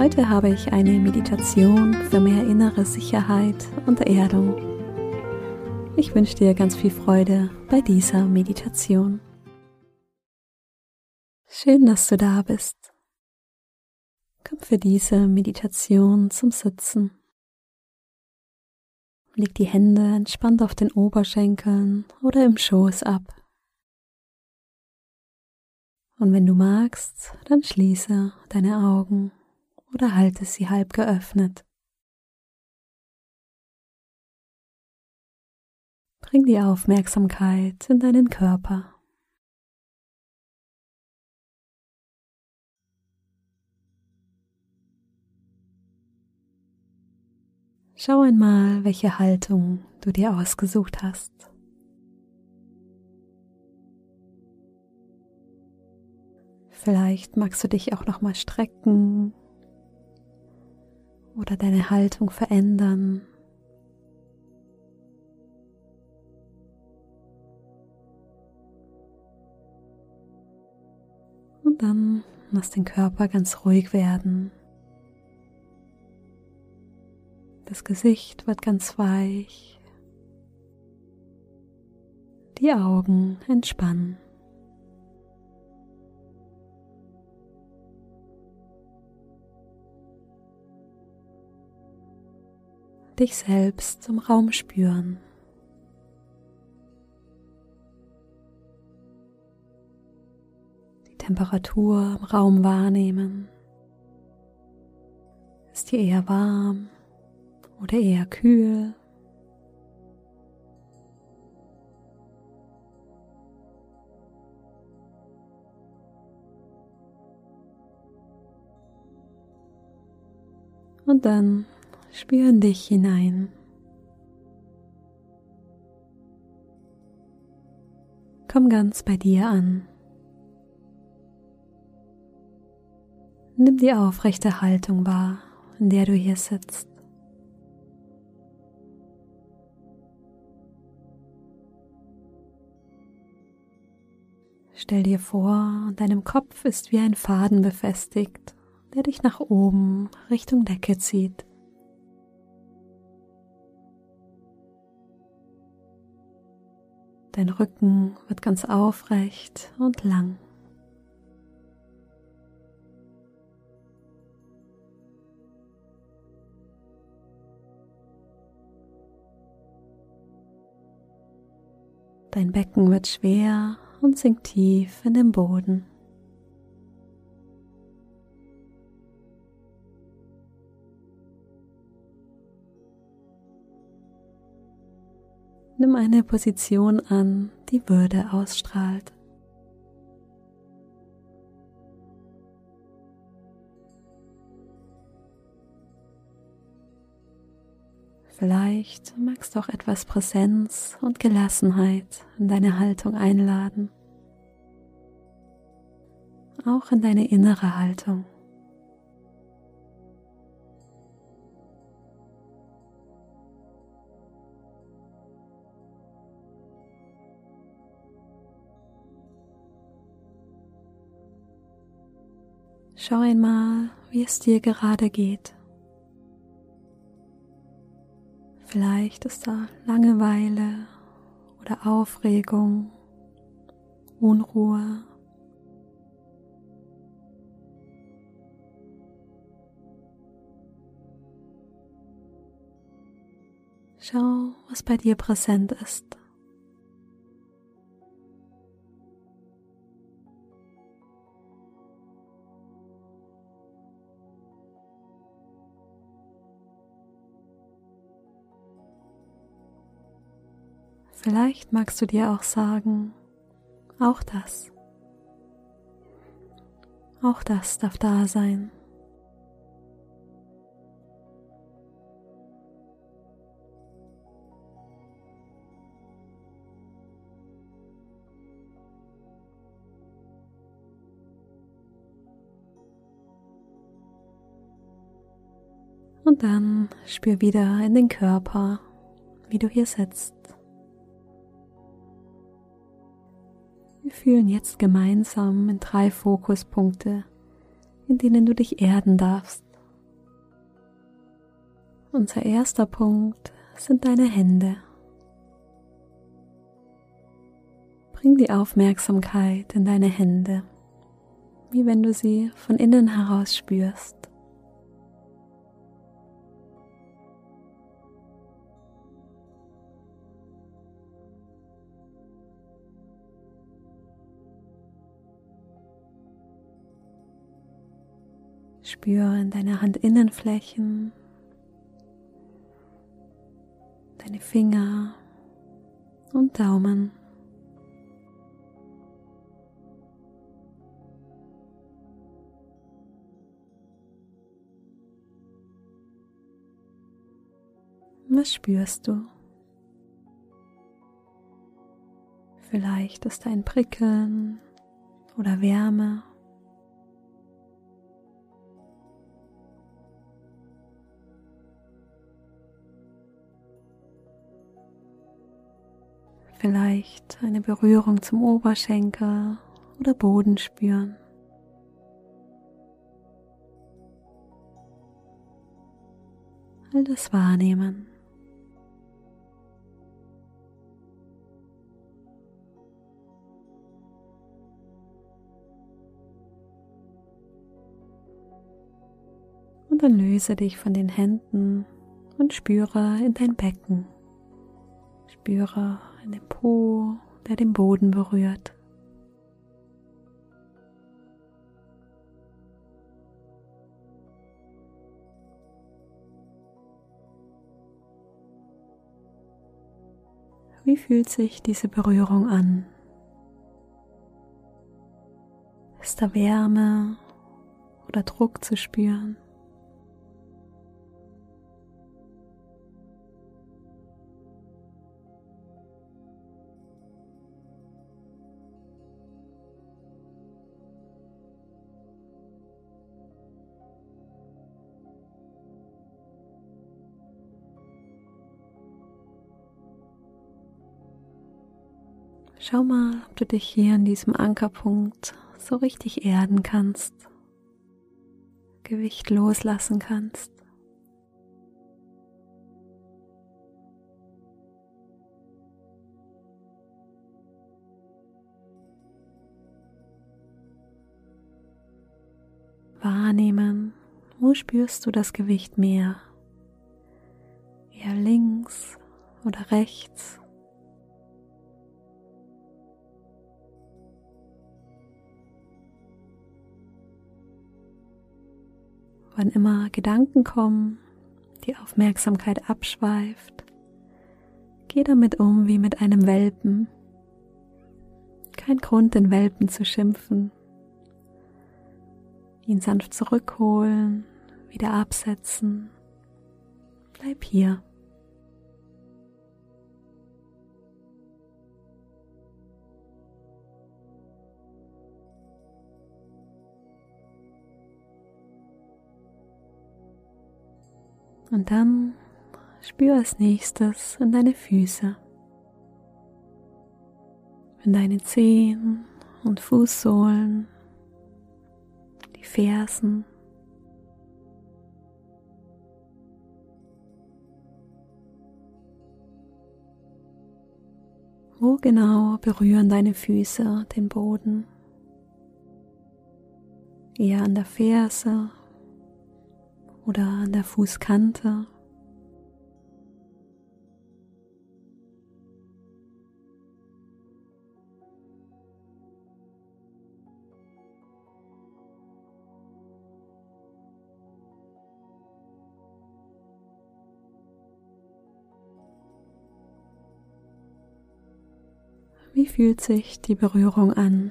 Heute habe ich eine Meditation für mehr innere Sicherheit und Erdung. Ich wünsche dir ganz viel Freude bei dieser Meditation. Schön, dass du da bist. Komm für diese Meditation zum Sitzen. Leg die Hände entspannt auf den Oberschenkeln oder im Schoß ab. Und wenn du magst, dann schließe deine Augen oder halte sie halb geöffnet. Bring die Aufmerksamkeit in deinen Körper. Schau einmal, welche Haltung du dir ausgesucht hast. Vielleicht magst du dich auch noch mal strecken oder deine Haltung verändern. Und dann lass den Körper ganz ruhig werden. Das Gesicht wird ganz weich. Die Augen entspannen. Dich selbst im Raum spüren. Die Temperatur im Raum wahrnehmen. Ist die eher warm oder eher kühl? Und dann Spür in dich hinein. Komm ganz bei dir an. Nimm die aufrechte Haltung wahr, in der du hier sitzt. Stell dir vor, deinem Kopf ist wie ein Faden befestigt, der dich nach oben Richtung Decke zieht. Dein Rücken wird ganz aufrecht und lang. Dein Becken wird schwer und sinkt tief in den Boden. Nimm eine Position an, die Würde ausstrahlt. Vielleicht magst du auch etwas Präsenz und Gelassenheit in deine Haltung einladen, auch in deine innere Haltung. Schau einmal, wie es dir gerade geht. Vielleicht ist da Langeweile oder Aufregung, Unruhe. Schau, was bei dir präsent ist. Vielleicht magst du dir auch sagen, auch das. Auch das darf da sein. Und dann spür wieder in den Körper, wie du hier sitzt. Wir fühlen jetzt gemeinsam in drei Fokuspunkte, in denen du dich erden darfst. Unser erster Punkt sind deine Hände. Bring die Aufmerksamkeit in deine Hände, wie wenn du sie von innen heraus spürst. Spür in deine Handinnenflächen, deine Finger und Daumen. Was spürst du? Vielleicht ist ein Prickeln oder Wärme. Vielleicht eine Berührung zum Oberschenkel oder Boden spüren. All das wahrnehmen. Und dann löse dich von den Händen und spüre in dein Becken. Spüre in den Po, der den Boden berührt. Wie fühlt sich diese Berührung an? Ist da Wärme oder Druck zu spüren? Schau mal, ob du dich hier an diesem Ankerpunkt so richtig erden kannst, Gewicht loslassen kannst. Wahrnehmen, wo spürst du das Gewicht mehr? Eher links oder rechts? Wann immer Gedanken kommen, die Aufmerksamkeit abschweift, geh damit um wie mit einem Welpen. Kein Grund, den Welpen zu schimpfen. Ihn sanft zurückholen, wieder absetzen. Bleib hier. Und dann spür als nächstes in deine Füße, in deine Zehen und Fußsohlen, die Fersen. Wo genau berühren deine Füße den Boden? Eher an der Ferse oder an der Fußkante. Wie fühlt sich die Berührung an?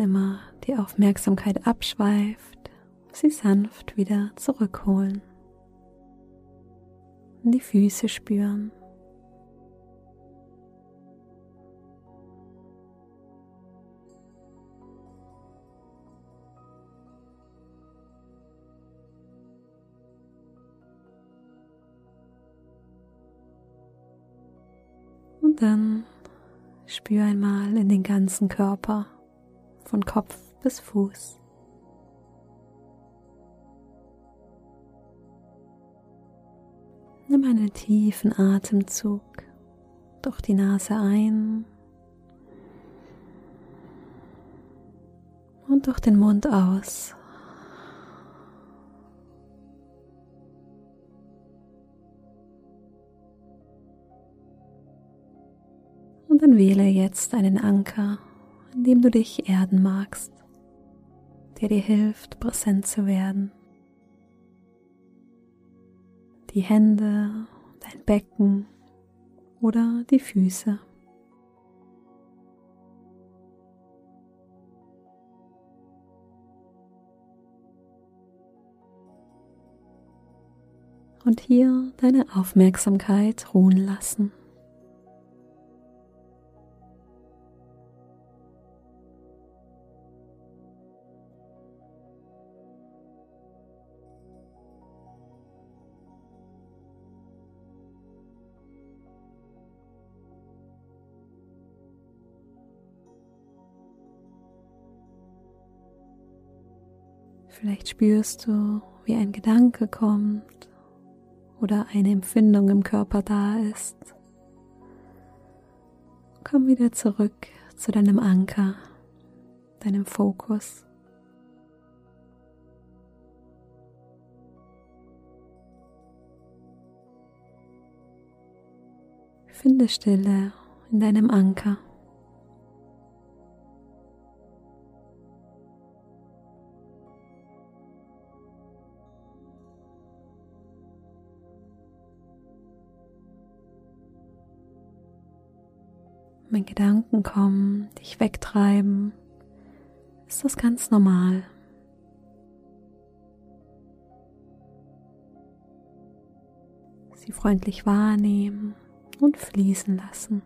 Immer die Aufmerksamkeit abschweift, sie sanft wieder zurückholen. die Füße spüren. Und dann spür einmal in den ganzen Körper, von Kopf bis Fuß. Nimm einen tiefen Atemzug durch die Nase ein und durch den Mund aus. Und dann wähle jetzt einen Anker, an dem du dich erden magst, der dir hilft, präsent zu werden die Hände, dein Becken oder die Füße. Und hier deine Aufmerksamkeit ruhen lassen. Vielleicht spürst du, wie ein Gedanke kommt oder eine Empfindung im Körper da ist. Komm wieder zurück zu deinem Anker, deinem Fokus. Finde Stille in deinem Anker. Wenn Gedanken kommen, dich wegtreiben, ist das ganz normal. Sie freundlich wahrnehmen und fließen lassen.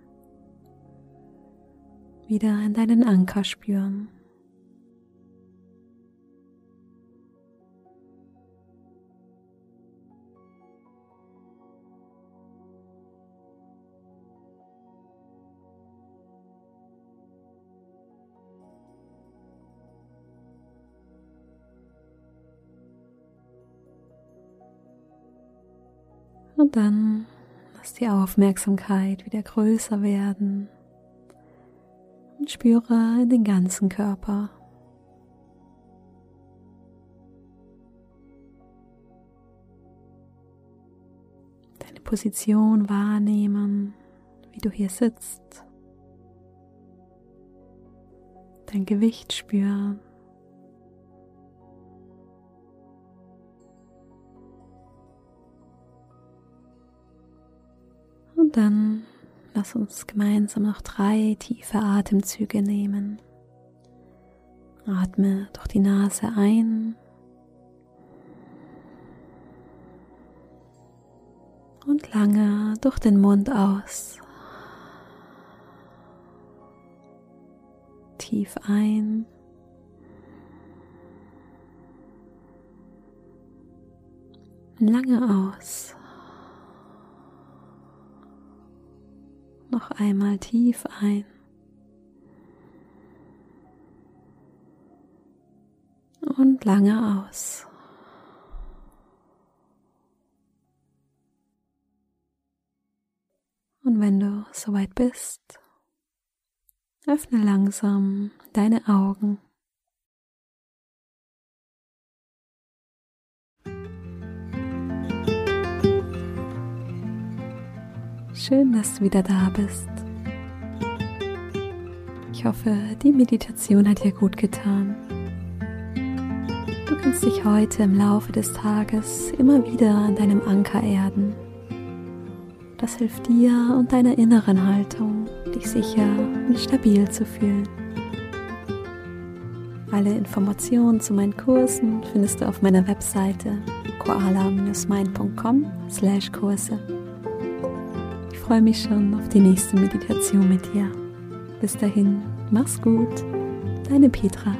Wieder in deinen Anker spüren. Und dann lass die Aufmerksamkeit wieder größer werden und spüre in den ganzen Körper. Deine Position wahrnehmen, wie du hier sitzt. Dein Gewicht spüren. Dann lass uns gemeinsam noch drei tiefe Atemzüge nehmen. Atme durch die Nase ein und lange durch den Mund aus. Tief ein. Lange aus. Noch einmal tief ein. Und lange aus. Und wenn du soweit bist, öffne langsam deine Augen. Schön, dass du wieder da bist. Ich hoffe, die Meditation hat dir gut getan. Du kannst dich heute im Laufe des Tages immer wieder an deinem Anker erden. Das hilft dir und deiner inneren Haltung, dich sicher und stabil zu fühlen. Alle Informationen zu meinen Kursen findest du auf meiner Webseite koala-mind.com/Kurse. Ich freue mich schon auf die nächste Meditation mit dir. Bis dahin, mach's gut, deine Petra.